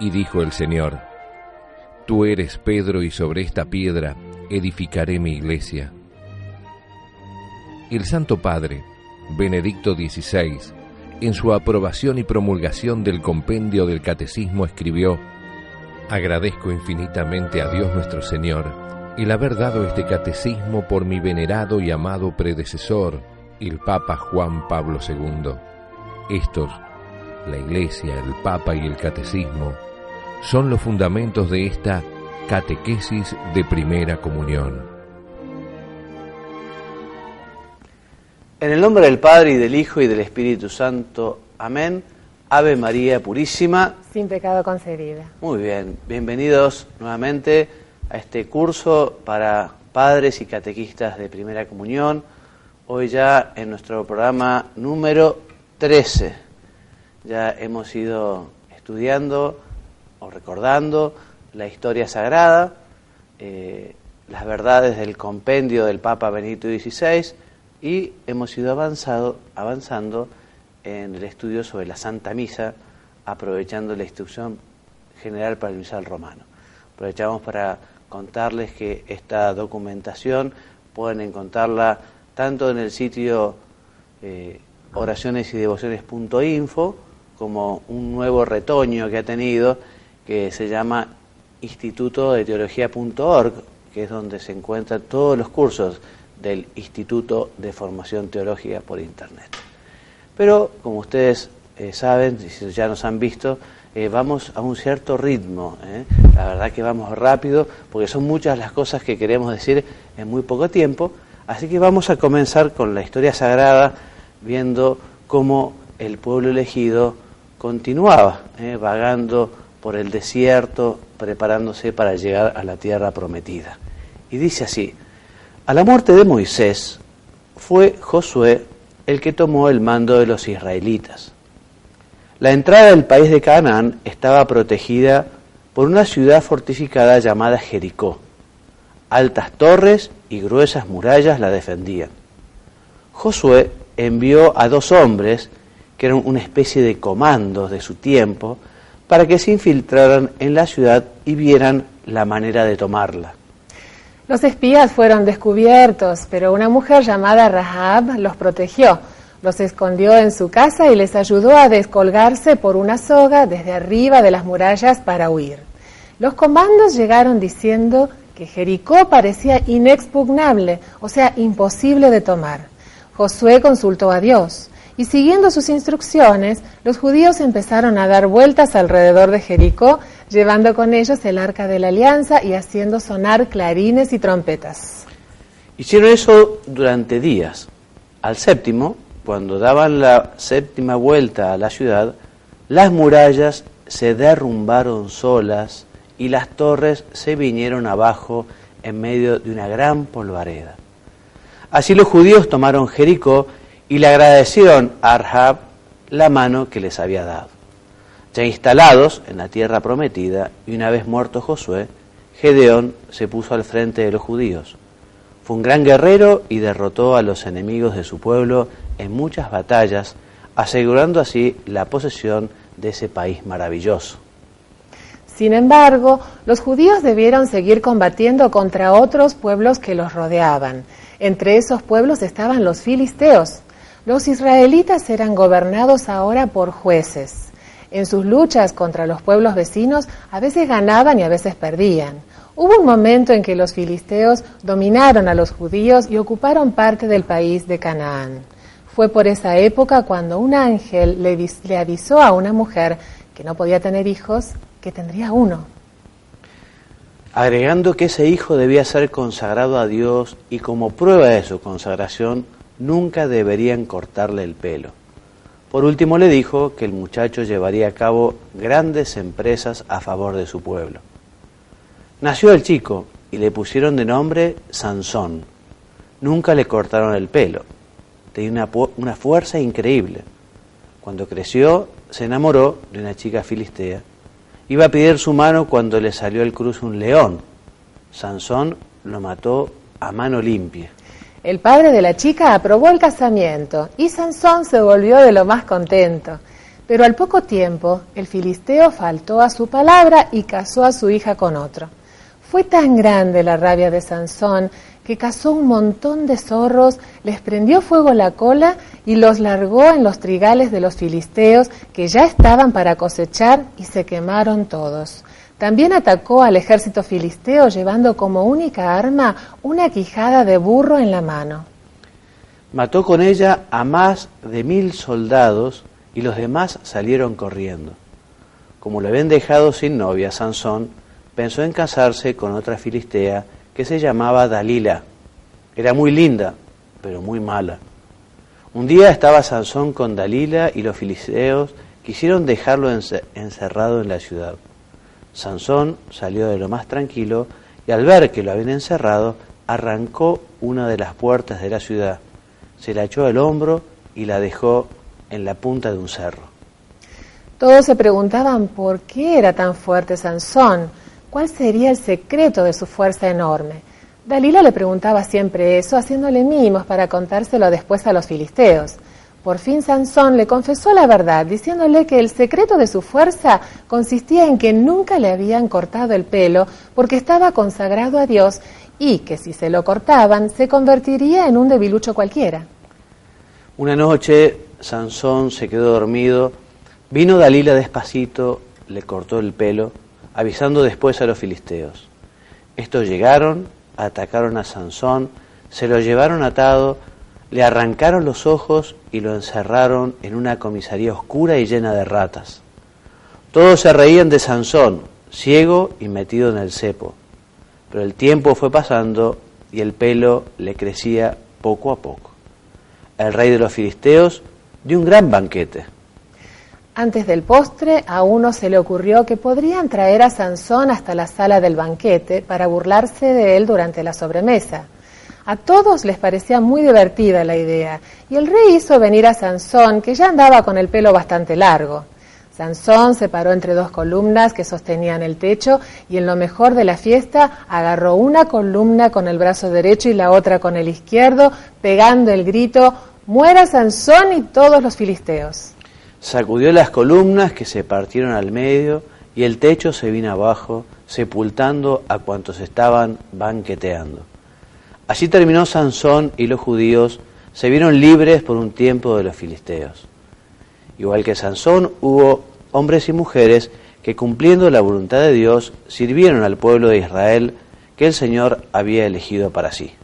Y dijo el Señor, Tú eres Pedro y sobre esta piedra edificaré mi iglesia. El Santo Padre, Benedicto XVI, en su aprobación y promulgación del compendio del Catecismo escribió, Agradezco infinitamente a Dios nuestro Señor el haber dado este catecismo por mi venerado y amado predecesor, el Papa Juan Pablo II. Estos, la Iglesia, el Papa y el Catecismo, son los fundamentos de esta catequesis de primera comunión. En el nombre del Padre y del Hijo y del Espíritu Santo. Amén. Ave María Purísima. Sin pecado concebida. Muy bien, bienvenidos nuevamente a este curso para padres y catequistas de primera comunión. Hoy ya en nuestro programa número 13. Ya hemos ido estudiando o recordando la historia sagrada, eh, las verdades del compendio del Papa Benito XVI y hemos ido avanzado, avanzando en el estudio sobre la Santa Misa, aprovechando la instrucción general para el misal romano. Aprovechamos para contarles que esta documentación pueden encontrarla tanto en el sitio eh, oraciones como un nuevo retoño que ha tenido que se llama instituto de teología.org, que es donde se encuentran todos los cursos del Instituto de Formación Teológica por Internet. Pero, como ustedes eh, saben, si ya nos han visto, eh, vamos a un cierto ritmo. ¿eh? La verdad que vamos rápido, porque son muchas las cosas que queremos decir en muy poco tiempo. Así que vamos a comenzar con la historia sagrada, viendo cómo el pueblo elegido continuaba vagando por el desierto, preparándose para llegar a la tierra prometida. Y dice así, a la muerte de Moisés fue Josué el que tomó el mando de los israelitas. La entrada del país de Canaán estaba protegida por una ciudad fortificada llamada Jericó. Altas torres y gruesas murallas la defendían. Josué envió a dos hombres, que eran una especie de comandos de su tiempo, para que se infiltraran en la ciudad y vieran la manera de tomarla. Los espías fueron descubiertos, pero una mujer llamada Rahab los protegió. Los escondió en su casa y les ayudó a descolgarse por una soga desde arriba de las murallas para huir. Los comandos llegaron diciendo que Jericó parecía inexpugnable, o sea, imposible de tomar. Josué consultó a Dios. Y siguiendo sus instrucciones, los judíos empezaron a dar vueltas alrededor de Jericó, llevando con ellos el arca de la alianza y haciendo sonar clarines y trompetas. Hicieron eso durante días. Al séptimo, cuando daban la séptima vuelta a la ciudad, las murallas se derrumbaron solas y las torres se vinieron abajo en medio de una gran polvareda. Así los judíos tomaron Jericó y le agradecieron a Arhab la mano que les había dado. Ya instalados en la tierra prometida y una vez muerto Josué, Gedeón se puso al frente de los judíos. Fue un gran guerrero y derrotó a los enemigos de su pueblo en muchas batallas, asegurando así la posesión de ese país maravilloso. Sin embargo, los judíos debieron seguir combatiendo contra otros pueblos que los rodeaban. Entre esos pueblos estaban los filisteos, los israelitas eran gobernados ahora por jueces. En sus luchas contra los pueblos vecinos a veces ganaban y a veces perdían. Hubo un momento en que los filisteos dominaron a los judíos y ocuparon parte del país de Canaán. Fue por esa época cuando un ángel le, avisó a una mujer que no podía tener hijos que tendría uno. Agregando que ese hijo debía ser consagrado a Dios y como prueba de su consagración nunca deberían cortarle el pelo. Por último le dijo que el muchacho llevaría a cabo grandes empresas a favor de su pueblo. Nació el chico y le pusieron de nombre Sansón. Nunca le cortaron el pelo. Tenía una, una fuerza increíble. Cuando creció, se enamoró de una chica filistea. Iba a pedir su mano cuando le salió al cruz un león. Sansón lo mató a mano limpia. El padre de la chica aprobó el casamiento y Sansón se volvió de lo más contento. Pero al poco tiempo el filisteo faltó a su palabra y casó a su hija con otro. Fue tan grande la rabia de Sansón que cazó un montón de zorros, les prendió fuego la cola y los largó en los trigales de los filisteos que ya estaban para cosechar y se quemaron todos. También atacó al ejército filisteo llevando como única arma una quijada de burro en la mano. Mató con ella a más de mil soldados y los demás salieron corriendo. Como le habían dejado sin novia, Sansón pensó en casarse con otra filistea que se llamaba Dalila. Era muy linda, pero muy mala. Un día estaba Sansón con Dalila y los filisteos quisieron dejarlo encerrado en la ciudad. Sansón salió de lo más tranquilo y al ver que lo habían encerrado, arrancó una de las puertas de la ciudad, se la echó al hombro y la dejó en la punta de un cerro. Todos se preguntaban por qué era tan fuerte Sansón, cuál sería el secreto de su fuerza enorme. Dalila le preguntaba siempre eso, haciéndole mimos para contárselo después a los filisteos. Por fin Sansón le confesó la verdad, diciéndole que el secreto de su fuerza consistía en que nunca le habían cortado el pelo porque estaba consagrado a Dios y que si se lo cortaban se convertiría en un debilucho cualquiera. Una noche Sansón se quedó dormido, vino Dalila despacito, le cortó el pelo, avisando después a los filisteos. Estos llegaron, atacaron a Sansón, se lo llevaron atado, le arrancaron los ojos y lo encerraron en una comisaría oscura y llena de ratas. Todos se reían de Sansón, ciego y metido en el cepo. Pero el tiempo fue pasando y el pelo le crecía poco a poco. El rey de los filisteos dio un gran banquete. Antes del postre, a uno se le ocurrió que podrían traer a Sansón hasta la sala del banquete para burlarse de él durante la sobremesa. A todos les parecía muy divertida la idea, y el rey hizo venir a Sansón, que ya andaba con el pelo bastante largo. Sansón se paró entre dos columnas que sostenían el techo y en lo mejor de la fiesta agarró una columna con el brazo derecho y la otra con el izquierdo, pegando el grito, muera Sansón y todos los filisteos. Sacudió las columnas que se partieron al medio y el techo se vino abajo, sepultando a cuantos estaban banqueteando. Así terminó Sansón y los judíos se vieron libres por un tiempo de los filisteos. Igual que Sansón, hubo hombres y mujeres que cumpliendo la voluntad de Dios sirvieron al pueblo de Israel que el Señor había elegido para sí.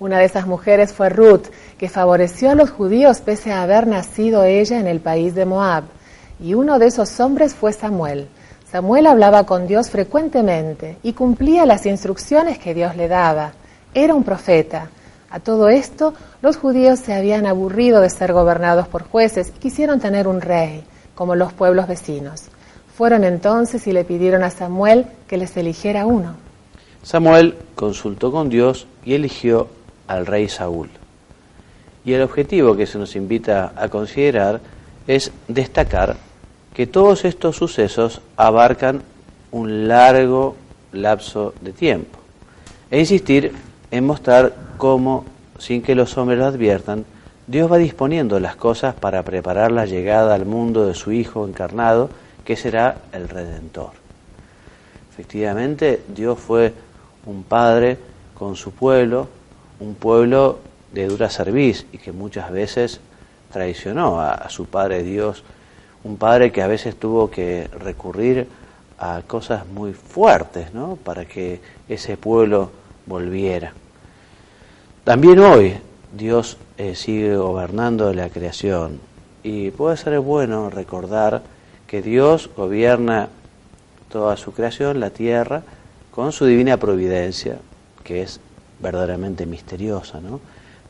Una de esas mujeres fue Ruth, que favoreció a los judíos pese a haber nacido ella en el país de Moab. Y uno de esos hombres fue Samuel. Samuel hablaba con Dios frecuentemente y cumplía las instrucciones que Dios le daba. Era un profeta. A todo esto, los judíos se habían aburrido de ser gobernados por jueces y quisieron tener un rey, como los pueblos vecinos. Fueron entonces y le pidieron a Samuel que les eligiera uno. Samuel consultó con Dios y eligió al rey Saúl. Y el objetivo que se nos invita a considerar es destacar que todos estos sucesos abarcan un largo lapso de tiempo e insistir en mostrar cómo, sin que los hombres lo adviertan, Dios va disponiendo las cosas para preparar la llegada al mundo de su Hijo encarnado, que será el Redentor. Efectivamente, Dios fue un Padre con su pueblo, un pueblo de dura cerviz y que muchas veces traicionó a, a, su Padre Dios, un Padre que a veces tuvo que recurrir a cosas muy fuertes ¿no? para que ese pueblo volviera. También hoy Dios eh, sigue gobernando la creación y puede ser bueno recordar que Dios gobierna toda su creación, la tierra, con su divina providencia, que es verdaderamente misteriosa, ¿no?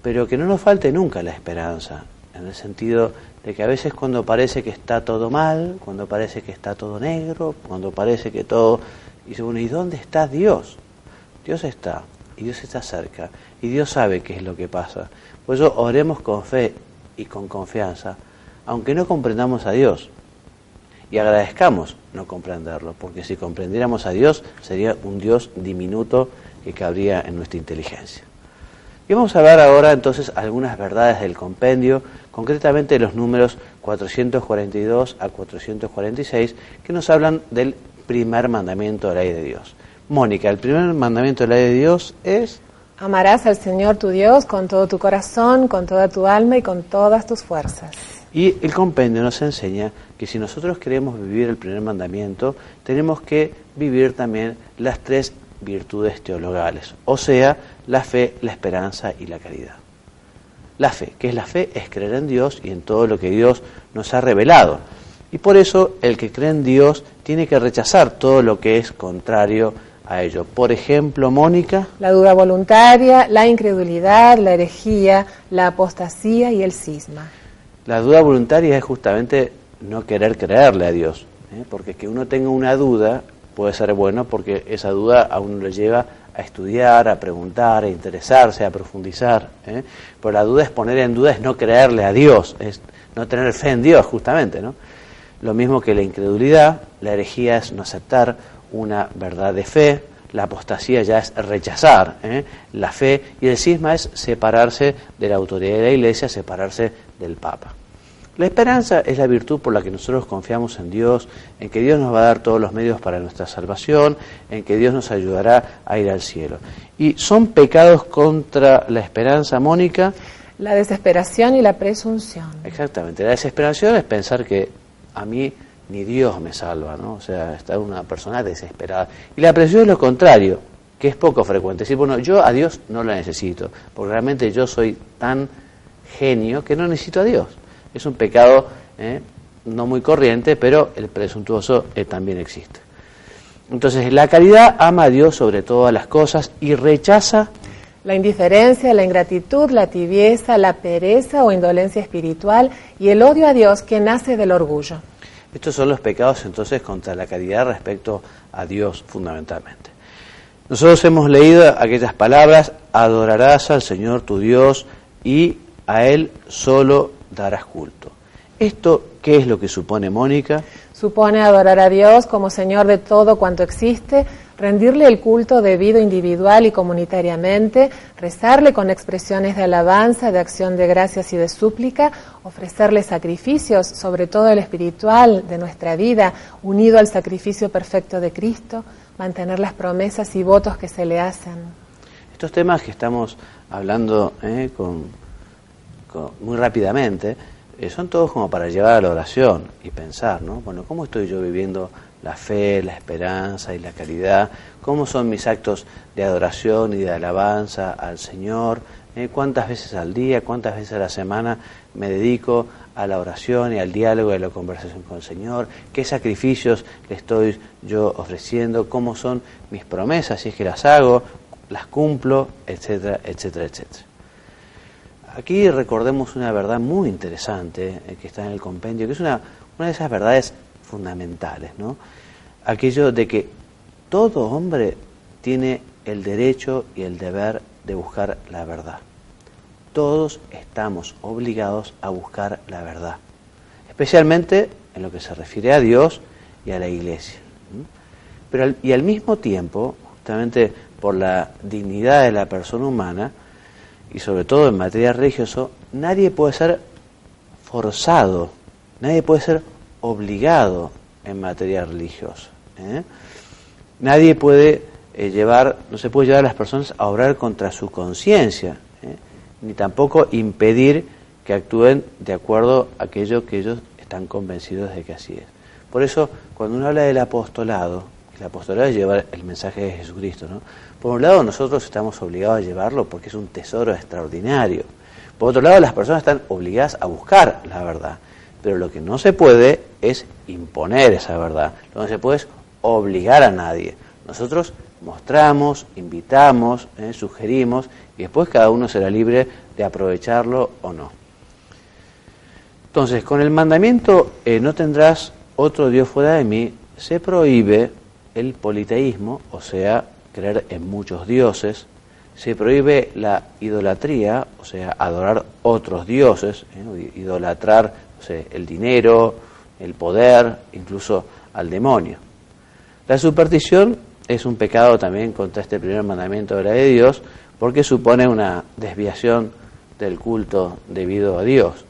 Pero que no nos falte nunca la esperanza, en el sentido de que a veces cuando parece que está todo mal, cuando parece que está todo negro, cuando parece que todo... Y dice, bueno, ¿y dónde está Dios? Dios está, y Dios está cerca y Dios sabe qué es lo que pasa. Por eso oremos con fe y con confianza, aunque no comprendamos a Dios. Y agradezcamos no comprenderlo, porque si comprendiéramos a Dios sería un Dios diminuto que cabría en nuestra inteligencia. Y vamos a ver ahora entonces algunas verdades del compendio, concretamente los números 442 a 446, que nos hablan del primer mandamiento de la ley de Dios. Mónica, el primer mandamiento de la ley de Dios es... Amarás al Señor tu Dios con todo tu corazón, con toda tu alma y con todas tus fuerzas. Y el compendio nos enseña que si nosotros queremos vivir el primer mandamiento, tenemos que vivir también las tres virtudes teologales, o sea, la fe, la esperanza y la caridad. La fe, que es la fe, es creer en Dios y en todo lo que Dios nos ha revelado. Y por eso el que cree en Dios tiene que rechazar todo lo que es contrario a ello. Por ejemplo, Mónica. La duda voluntaria, la incredulidad, la herejía, la apostasía y el cisma. La duda voluntaria es justamente no querer creerle a Dios, ¿eh? porque que uno tenga una duda puede ser bueno porque esa duda a uno le lleva a estudiar, a preguntar, a interesarse, a profundizar. ¿eh? Pero la duda es poner en duda, es no creerle a Dios, es no tener fe en Dios, justamente. ¿no? Lo mismo que la incredulidad, la herejía es no aceptar una verdad de fe, la apostasía ya es rechazar ¿eh? la fe y el cisma es separarse de la autoridad de la iglesia, separarse del Papa. La esperanza es la virtud por la que nosotros confiamos en Dios, en que Dios nos va a dar todos los medios para nuestra salvación, en que Dios nos ayudará a ir al cielo. Y son pecados contra la esperanza, Mónica. La desesperación y la presunción. Exactamente. La desesperación es pensar que a mí ni Dios me salva, ¿no? O sea, estar una persona desesperada. Y la presunción es lo contrario, que es poco frecuente. Decir, bueno, yo a Dios no la necesito, porque realmente yo soy tan genio que no necesito a Dios. Es un pecado ¿eh? no muy corriente, pero el presuntuoso eh, también existe. Entonces, la caridad ama a Dios sobre todas las cosas y rechaza la indiferencia, la ingratitud, la tibieza, la pereza o indolencia espiritual y el odio a Dios que nace del orgullo. Estos son los pecados entonces contra la caridad respecto a Dios fundamentalmente. Nosotros hemos leído aquellas palabras, adorarás al Señor tu Dios y a Él solo darás culto. ¿Esto qué es lo que supone Mónica? Supone adorar a Dios como Señor de todo cuanto existe, rendirle el culto debido individual y comunitariamente, rezarle con expresiones de alabanza, de acción de gracias y de súplica, ofrecerle sacrificios, sobre todo el espiritual de nuestra vida, unido al sacrificio perfecto de Cristo, mantener las promesas y votos que se le hacen. Estos temas que estamos hablando eh, con muy rápidamente, eh, son todos como para llevar a la oración y pensar, ¿no? Bueno, ¿cómo estoy yo viviendo la fe, la esperanza y la caridad? ¿Cómo son mis actos de adoración y de alabanza al Señor? ¿Eh? ¿Cuántas veces al día, cuántas veces a la semana me dedico a la oración y al diálogo y a la conversación con el Señor? ¿Qué sacrificios le estoy yo ofreciendo? ¿Cómo son mis promesas? Si es que las hago, las cumplo, etcétera, etcétera, etcétera. Aquí recordemos una verdad muy interesante eh, que está en el compendio, que es una, una de esas verdades fundamentales, ¿no? Aquello de que todo hombre tiene el derecho y el deber de buscar la verdad. Todos estamos obligados a buscar la verdad, especialmente en lo que se refiere a Dios y a la iglesia. Pero y al mismo tiempo, justamente por la dignidad de la persona humana, y sobre todo en materia religiosa, nadie puede ser forzado, nadie puede ser obligado en materia religiosa. ¿eh? Nadie puede eh, llevar, no se puede llevar a las personas a obrar contra su conciencia, ¿eh? ni tampoco impedir que actúen de acuerdo a aquello que ellos están convencidos de que así es. Por eso, cuando uno habla del apostolado, el apostolado es llevar el mensaje de Jesucristo. Por un lado, nosotros estamos obligados a llevarlo porque es un tesoro extraordinario. Por otro lado, las personas están obligadas a buscar la verdad. Pero lo que no se puede es imponer esa verdad. Lo que se puede es obligar a nadie. Nosotros mostramos, invitamos, eh, sugerimos y después cada uno será libre de aprovecharlo o no. Entonces, con el mandamiento eh, no tendrás otro Dios fuera de mí, se prohíbe el politeísmo, o sea, creer en muchos dioses, se prohíbe la idolatría, o sea, adorar otros dioses, ¿eh? idolatrar el dinero, el poder, incluso al demonio. La superstición es un pecado también contra este primer mandamiento de la de Dios, porque supone una desviación del culto debido a Dios.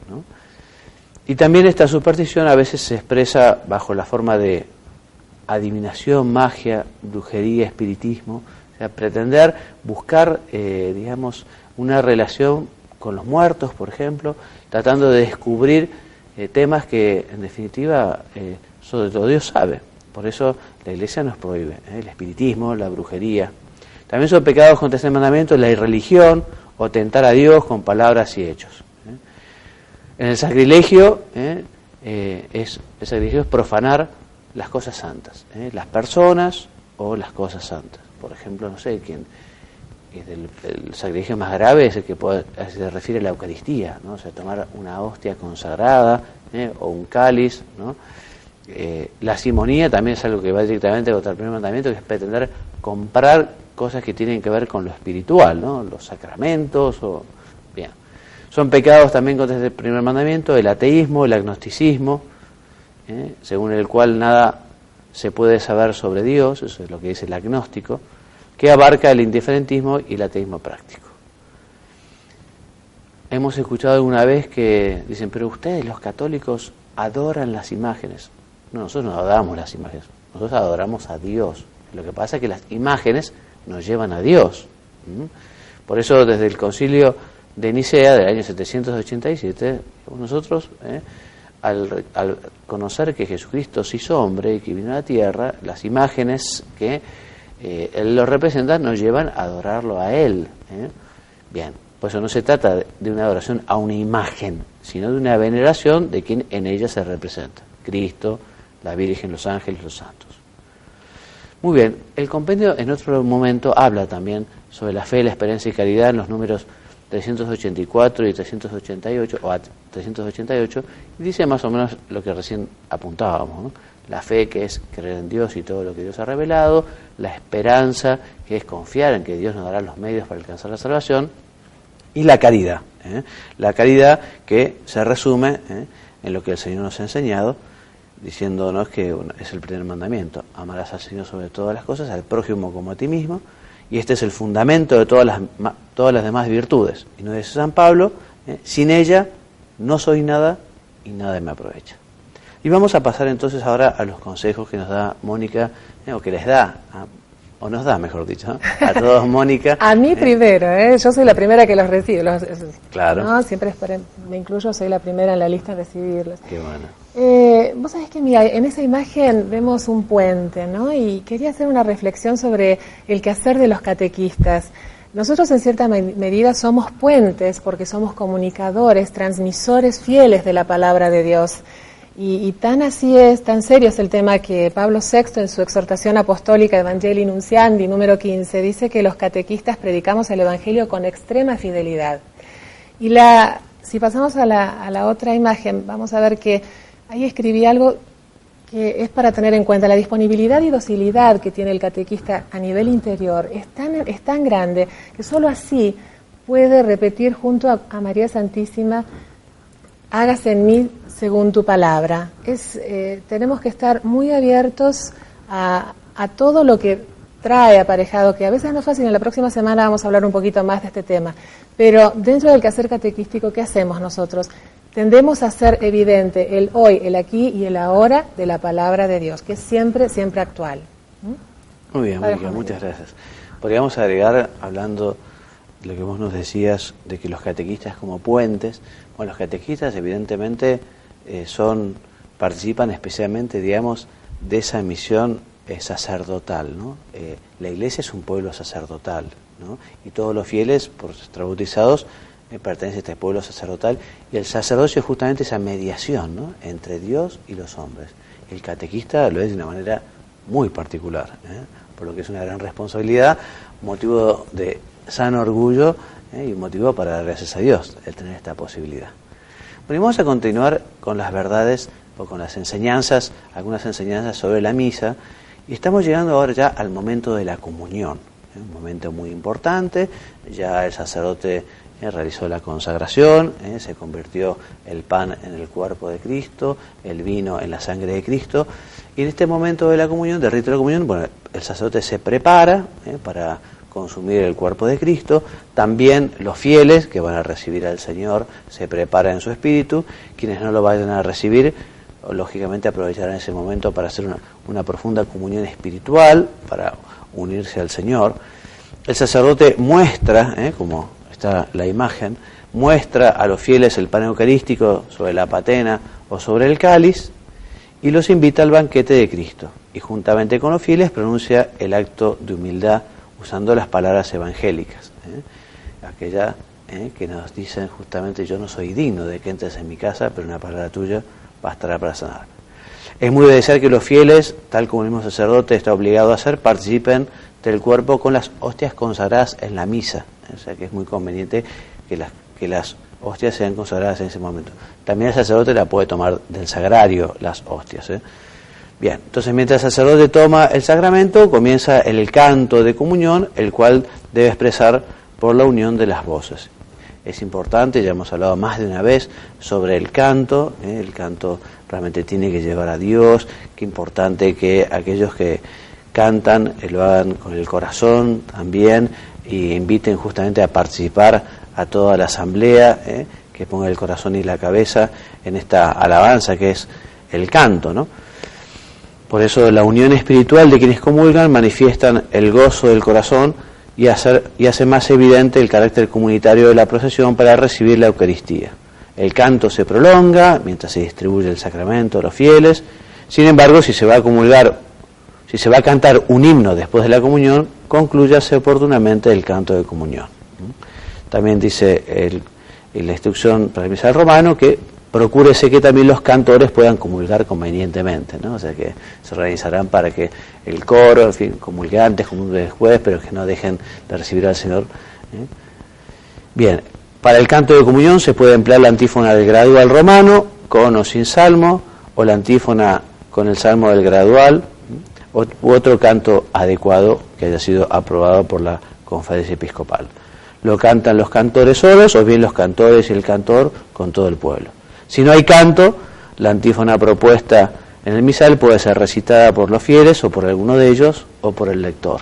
Y también esta superstición a veces se expresa bajo la forma de adivinación, magia, brujería, espiritismo, o sea, pretender buscar, eh, digamos, una relación con los muertos, por ejemplo, tratando de descubrir eh, temas que en definitiva eh, sobre todo Dios sabe. Por eso la Iglesia nos prohíbe el espiritismo, la brujería. También son pecados contra este mandamiento la irreligión o tentar a Dios con palabras y hechos. En el sacrilegio, es, el sacrilegio es profanar las cosas santas, las personas o las cosas santas. Por ejemplo, no sé, el, sacrilegio más grave es el que se refiere a la Eucaristía, ¿no? o sea, tomar una hostia consagrada ¿eh? o un cáliz. ¿no? Eh, la simonía también es algo que va directamente contra el primer mandamiento, que es pretender comprar cosas que tienen que ver con lo espiritual, ¿no? los sacramentos. O, bien. Son pecados también contra este primer mandamiento, el ateísmo, el agnosticismo, ¿eh? según el cual nada se puede saber sobre Dios, eso es lo que dice el agnóstico que abarca el indiferentismo y el ateísmo práctico. Hemos escuchado alguna vez que dicen, pero ustedes los católicos adoran las imágenes. No, nosotros no adoramos las imágenes, nosotros adoramos a Dios. Lo que pasa es que las imágenes nos llevan a Dios. Por eso desde el concilio de Nicea del año 787, nosotros, ¿eh? al, al, conocer que Jesucristo se hizo hombre y que vino a la tierra, las imágenes que eh, él lo representa, nos llevan a adorarlo a Él. ¿eh? Bien, pues eso no se trata de una adoración a una imagen, sino de una veneración de quien en ella se representa, Cristo, la Virgen, los ángeles, los santos. Muy bien, el compendio en otro momento habla también sobre la fe, la esperanza y caridad en los números 384 y 388, o 388, y dice más o menos lo que recién apuntábamos. la fe que es creer en Dios y todo lo que Dios ha revelado, la esperanza que es confiar en que Dios nos dará los medios para alcanzar la salvación, y la caridad. ¿eh? La caridad que se resume ¿eh? en lo que el Señor nos ha enseñado, diciéndonos que es el primer mandamiento, amarás al Señor sobre todas las cosas, al prójimo como a ti mismo, y este es el fundamento de todas las, todas las demás virtudes. Y nos dice San Pablo, ¿eh? sin ella no soy nada y nada me aprovecha. Y vamos a pasar entonces ahora a los consejos que nos da Mónica, eh, o que les da, o nos da, mejor dicho, a todos Mónica. a mí eh. primero, ¿eh? yo soy la primera que los recibe. claro. No, siempre me incluyo, soy la primera en la lista de recibirlos. Qué bueno. Vos sabés que, mira, en esa imagen vemos un puente, ¿no? Y quería hacer una reflexión sobre el quehacer de los catequistas. Nosotros en cierta medida somos puentes porque somos comunicadores, transmisores fieles de la palabra de Dios. Y, tan así es, tan serio es el tema que Pablo VI en su exhortación apostólica Evangelii Nunciandi, número 15, dice que los catequistas predicamos el Evangelio con extrema fidelidad. Y la, si pasamos a la, a la otra imagen, vamos a ver que ahí escribí algo que es para tener en cuenta la disponibilidad y docilidad que tiene el catequista a nivel interior. Es tan, es tan grande que solo así puede repetir junto a, a María Santísima, hágase en mí según tu palabra. Es, eh, tenemos que estar muy abiertos a, a, todo lo que trae aparejado, que a veces no es fácil. En la próxima semana vamos a hablar un poquito más de este tema. Pero dentro del quehacer catequístico, ¿qué hacemos nosotros? Tendemos a hacer evidente el hoy, el aquí y el ahora de la palabra de Dios, que es siempre, siempre actual. ¿Mm? Muy bien, muy bien, muchas gracias. Podríamos agregar, hablando de lo que vos nos decías, de que los catequistas como puentes, bueno, los catequistas evidentemente eh, son, participan especialmente, digamos, de esa misión eh, sacerdotal. ¿no? Eh, la iglesia es un pueblo sacerdotal ¿no? y todos los fieles, por estar bautizados, pertenecen a este pueblo sacerdotal y el sacerdocio es justamente esa mediación ¿no? entre Dios y los hombres. El catequista lo es de una manera muy particular, por lo que es una gran responsabilidad, motivo de sano orgullo y motivo para dar gracias a Dios el tener esta posibilidad. Bueno, vamos a continuar con las verdades o con las enseñanzas, algunas enseñanzas sobre la misa, y estamos llegando ahora ya al momento de la comunión, ¿eh? un momento muy importante, ya el sacerdote eh, realizó la consagración, ¿eh? se convirtió el pan en el cuerpo de Cristo, el vino en la sangre de Cristo, y en este momento de la comunión, del rito de la comunión, bueno, el sacerdote se prepara ¿eh? para consumir el cuerpo de Cristo, también los fieles que van a recibir al Señor se preparan en su espíritu, quienes no lo vayan a recibir, lógicamente aprovecharán ese momento para hacer una, una profunda comunión espiritual, para unirse al Señor. El sacerdote muestra, como está la imagen, muestra a los fieles el pan eucarístico sobre la patena o sobre el cáliz y los invita al banquete de Cristo. Y juntamente con los fieles pronuncia el acto de humildad usando las palabras evangélicas, ¿eh? aquella ¿eh? que nos dicen justamente yo no soy digno de que entres en mi casa, pero una palabra tuya bastará para sanar. Es muy de desear que los fieles, tal como el mismo sacerdote está obligado a hacer, participen del cuerpo con las hostias consagradas en la misa. O sea que es muy conveniente que las, que las hostias sean consagradas en ese momento. También el sacerdote la puede tomar del sagrario, las hostias. ¿eh? Bien, entonces mientras el sacerdote toma el sacramento, comienza el canto de comunión, el cual debe expresar por la unión de las voces. Es importante, ya hemos hablado más de una vez sobre el canto, ¿eh? el canto realmente tiene que llevar a Dios, qué importante que aquellos que cantan eh, lo hagan con el corazón también y inviten justamente a participar a toda la asamblea, ¿eh? que ponga el corazón y la cabeza en esta alabanza que es el canto, ¿no? Por eso la unión espiritual de quienes comulgan manifiestan el gozo del corazón y, hacer, y hace más evidente el carácter comunitario de la procesión para recibir la Eucaristía. El canto se prolonga mientras se distribuye el sacramento a los fieles. Sin embargo, si se va a comulgar, si se va a cantar un himno después de la comunión, concluyase oportunamente el canto de comunión. También dice la instrucción para el misal romano que procúrese que también los cantores puedan comulgar convenientemente, ¿no? O sea que se organizarán para que el coro, en fin, comulgue antes, comulgue después, pero que no dejen de recibir al Señor. ¿eh? Bien, para el canto de comunión se puede emplear la antífona del gradual romano, con o sin salmo, o la antífona con el salmo del gradual. U otro canto adecuado que haya sido aprobado por la conferencia episcopal. Lo cantan los cantores solos o bien los cantores y el cantor con todo el pueblo. Si no hay canto, la antífona propuesta en el misal puede ser recitada por los fieles o por alguno de ellos o por el lector.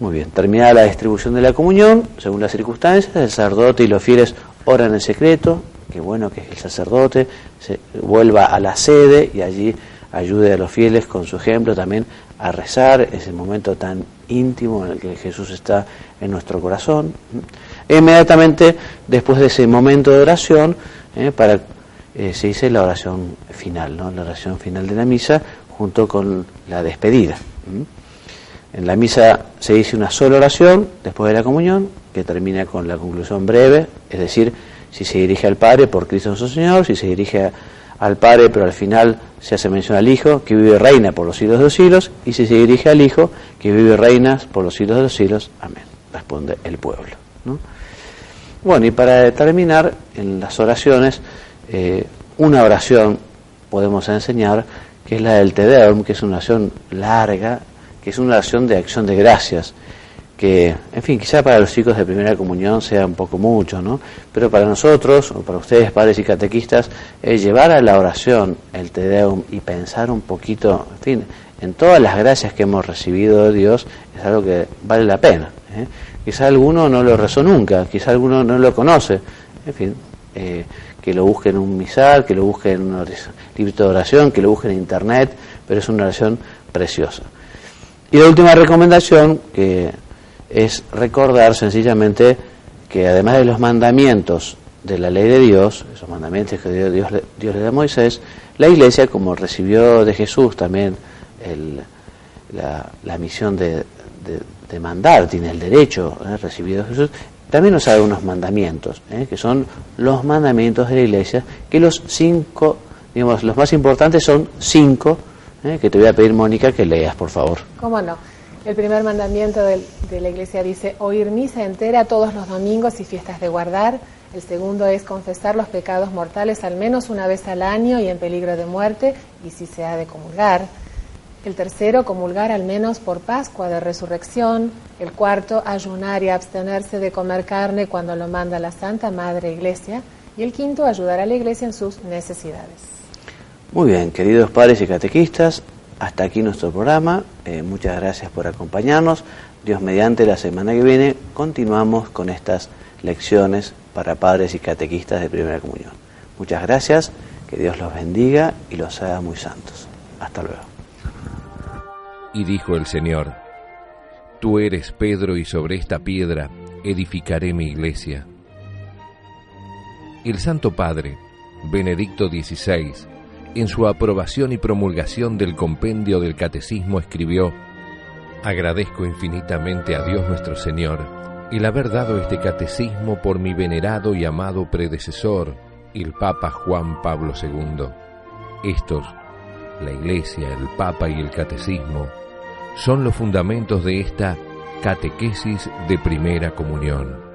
Muy bien, terminada la distribución de la comunión, según las circunstancias, el sacerdote y los fieles oran en secreto, qué bueno que el sacerdote se vuelva a la sede y allí ayude a los fieles con su ejemplo también a rezar ese momento tan íntimo en el que Jesús está en nuestro corazón. Inmediatamente después de ese momento de oración, ¿eh? para, eh, se dice la oración final, ¿no? la oración final de la misa junto con la despedida. En la misa se dice una sola oración después de la comunión, que termina con la conclusión breve, es decir, si se dirige al Padre por Cristo nuestro Señor, si se dirige al Padre, pero al final se hace mención al Hijo, que vive y reina por los siglos de los siglos, y si se dirige al Hijo, que vive y reina por los siglos de los siglos. Amén. Responde el pueblo. ¿no? Bueno, y para terminar, en las oraciones, eh, una oración podemos enseñar, que es la del Te Deum, que es una oración larga, que es una oración de acción de gracias, que, en fin, quizá para los chicos de primera comunión sea un poco mucho, ¿no? Pero para nosotros, o para ustedes, padres y catequistas, es llevar a la oración el Te Deum y pensar un poquito, en fin, en todas las gracias que hemos recibido de Dios, es algo que vale la pena. ¿eh? Quizá alguno no lo rezó nunca, quizá alguno no lo conoce, en fin, eh, que lo busque en un misal, que lo busque en un libro de oración, que lo busque en internet, pero es una oración preciosa. Y la última recomendación, que es recordar sencillamente que además de los mandamientos de la ley de Dios, esos mandamientos que Dios, Dios, le da a Moisés, la iglesia, como recibió de Jesús también el, la, misión de de mandar, tiene el derecho ¿eh? recibido de Jesús, también nos da unos mandamientos, ¿eh? que son los mandamientos de la iglesia, que los cinco, digamos, los más importantes son cinco, ¿eh? que te voy a pedir, Mónica, que leas, por favor. ¿Cómo no? El primer mandamiento de, la iglesia dice, oír misa entera todos los domingos y fiestas de guardar. El segundo es confesar los pecados mortales al menos una vez al año y en peligro de muerte, y si se ha de comulgar. El tercero, comulgar al menos por Pascua de Resurrección. El cuarto, ayunar y abstenerse de comer carne cuando lo manda la Santa Madre Iglesia. Y el quinto, ayudar a la Iglesia en sus necesidades. Muy bien, queridos padres y catequistas, hasta aquí nuestro programa. Eh, muchas gracias por acompañarnos. Dios mediante la semana que viene continuamos con estas lecciones para padres y catequistas de primera comunión. Muchas gracias, que Dios los bendiga y los haga muy santos. Hasta luego. Y dijo el Señor, Tú eres Pedro y sobre esta piedra edificaré mi iglesia. El Santo Padre, Benedicto XVI, en su aprobación y promulgación del compendio del Catecismo escribió, Agradezco infinitamente a Dios nuestro Señor el haber dado este catecismo por mi venerado y amado predecesor, el Papa Juan Pablo II. Estos, la Iglesia, el Papa y el Catecismo, son los fundamentos de esta catequesis de primera comunión.